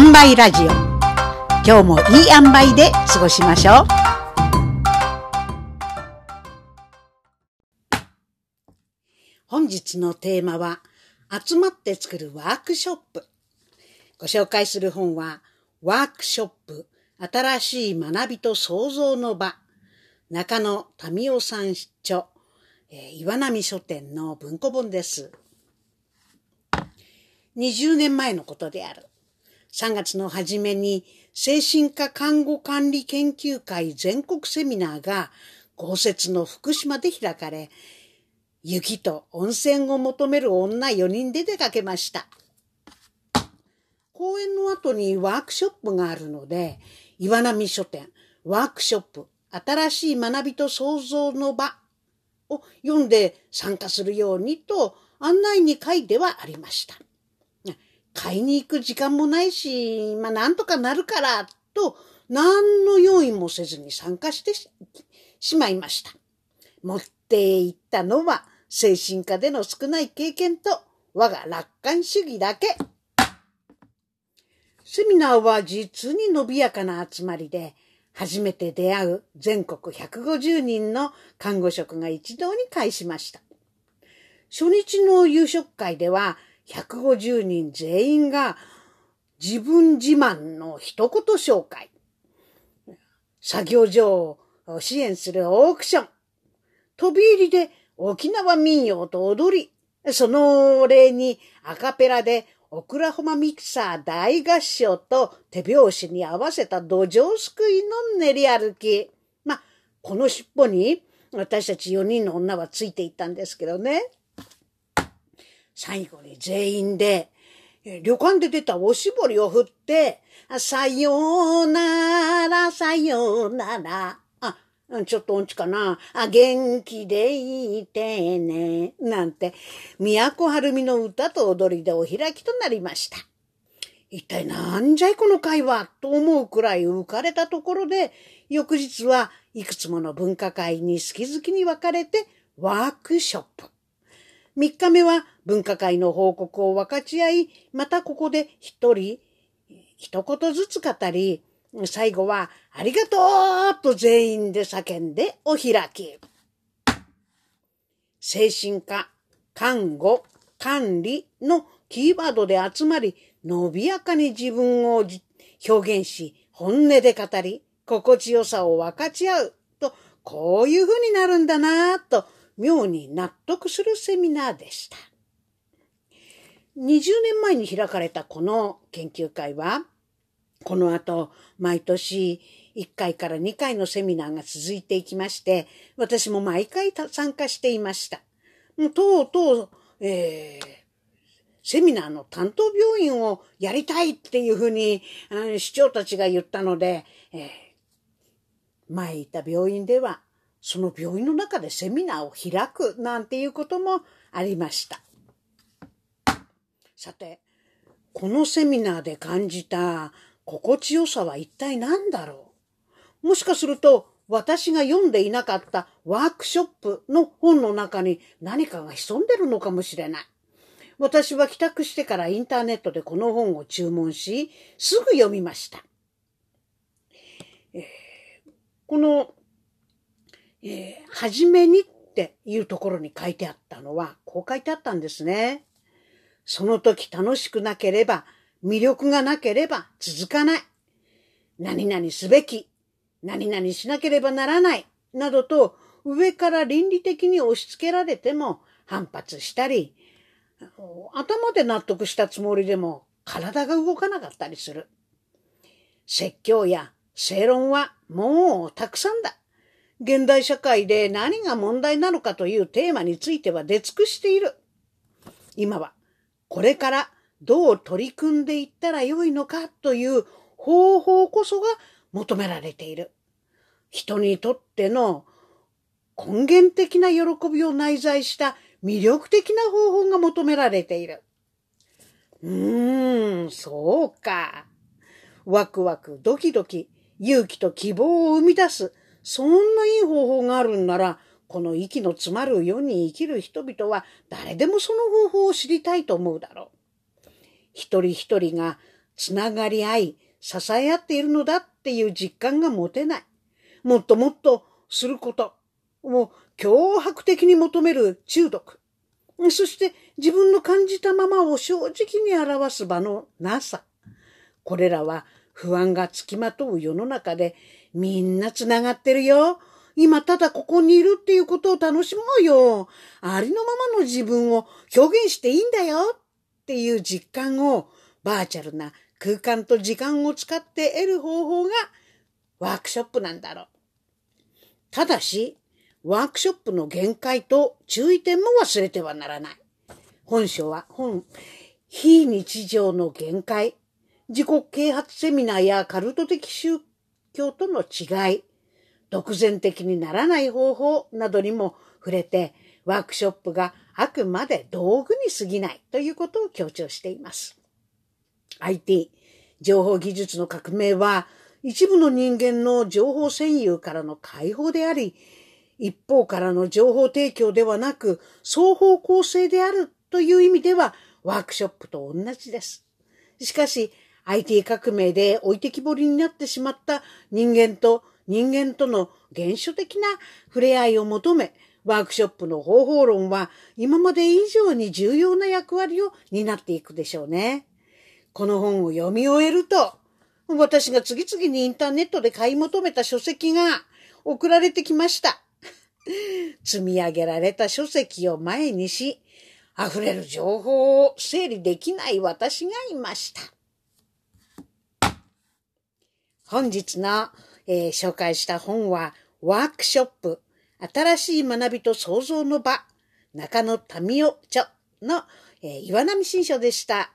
塩梅ラジオ。今日もいい塩梅で過ごしましょう。本日のテーマは集まって作るワークショップ。ご紹介する本はワークショップ。新しい学びと創造の場。中野民夫さん著、え、岩波書店の文庫本です。20年前のことである。3月の初めに精神科看護管理研究会全国セミナーが豪雪の福島で開かれ、雪と温泉を求める女4人で出かけました。講演の後にワークショップがあるので、岩波書店ワークショップ新しい学びと創造の場を読んで参加するようにと案内に書いてはありました。買いに行く時間もないし、まあなんとかなるからと何の用意もせずに参加してしまいました。持って行ったのは精神科での少ない経験と我が楽観主義だけ。セミナーは実に伸びやかな集まりで、初めて出会う全国150人の看護職が一堂に会しました。初日の夕食会では150人全員が自分自慢の一言紹介。作業所を支援するオークション。飛び入りで沖縄民謡と踊り、その例にアカペラでオクラホマミキサー大合唱と手拍子に合わせた土壌すくいの練り歩き。まあ、この尻尾に私たち4人の女はついていったんですけどね。最後に全員で、旅館で出たおしぼりを振って、さようなら、さようなら。あちょっと音痴かな。あ、元気でいてね。なんて、都はるみの歌と踊りでお開きとなりました。一体なんじゃいこの会話と思うくらい浮かれたところで、翌日はいくつもの文化会に好き好きに分かれてワークショップ。三日目は文化会の報告を分かち合い、またここで一人、一言ずつ語り、最後は、ありがとうと全員で叫んでお開き。精神科、看護、管理のキーワードで集まり、伸びやかに自分を表現し、本音で語り、心地よさを分かち合うと、こういう風になるんだなぁと、妙に納得するセミナーでした。20年前に開かれたこの研究会は、この後、毎年1回から2回のセミナーが続いていきまして、私も毎回参加していました。とうとう、えー、セミナーの担当病院をやりたいっていうふうに、うん、市長たちが言ったので、えー、前いた病院では、その病院の中でセミナーを開くなんていうこともありました。さて、このセミナーで感じた心地よさは一体何だろう？もしかすると私が読んでいなかったワークショップの本の中に何かが潜んでるのかもしれない。私は帰宅してからインターネットでこの本を注文し、すぐ読みました。えー、この、えー、はじめにっていうところに書いてあったのは、こう書いてあったんですね。その時楽しくなければ魅力がなければ続かない。何々すべき。何々しなければならない。などと上から倫理的に押し付けられても反発したり、頭で納得したつもりでも体が動かなかったりする。説教や正論はもうたくさんだ。現代社会で何が問題なのかというテーマについては出尽くしている。今はこれからどう取り組んでいったらよいのかという方法こそが求められている。人にとっての根源的な喜びを内在した魅力的な方法が求められている。うーん、そうか。ワクワク、ドキドキ、勇気と希望を生み出す、そんないい方法があるんなら、この息の詰まる世に生きる人々は誰でもその方法を知りたいと思うだろう。一人一人がつながり合い、支え合っているのだっていう実感が持てない。もっともっとすること。もう脅迫的に求める中毒。そして自分の感じたままを正直に表す場のなさ。これらは不安がつきまとう世の中でみんなつながってるよ。今ただここにいるっていうことを楽しもうよ。ありのままの自分を表現していいんだよっていう実感をバーチャルな空間と時間を使って得る方法がワークショップなんだろう。ただし、ワークショップの限界と注意点も忘れてはならない。本書は本、非日常の限界、自己啓発セミナーやカルト的宗教との違い、独善的にならない方法などにも触れて、ワークショップがあくまで道具に過ぎないということを強調しています。IT、情報技術の革命は、一部の人間の情報占有からの解放であり、一方からの情報提供ではなく、双方向性であるという意味では、ワークショップと同じです。しかし、IT 革命で置いてきぼりになってしまった人間と人間との原初的な触れ合いを求め、ワークショップの方法論は今まで以上に重要な役割を担っていくでしょうね。この本を読み終えると、私が次々にインターネットで買い求めた書籍が送られてきました。積み上げられた書籍を前にし、溢れる情報を整理できない私がいました。本日の、えー、紹介した本は、ワークショップ、新しい学びと創造の場、中野民夫著の、えー、岩波新書でした。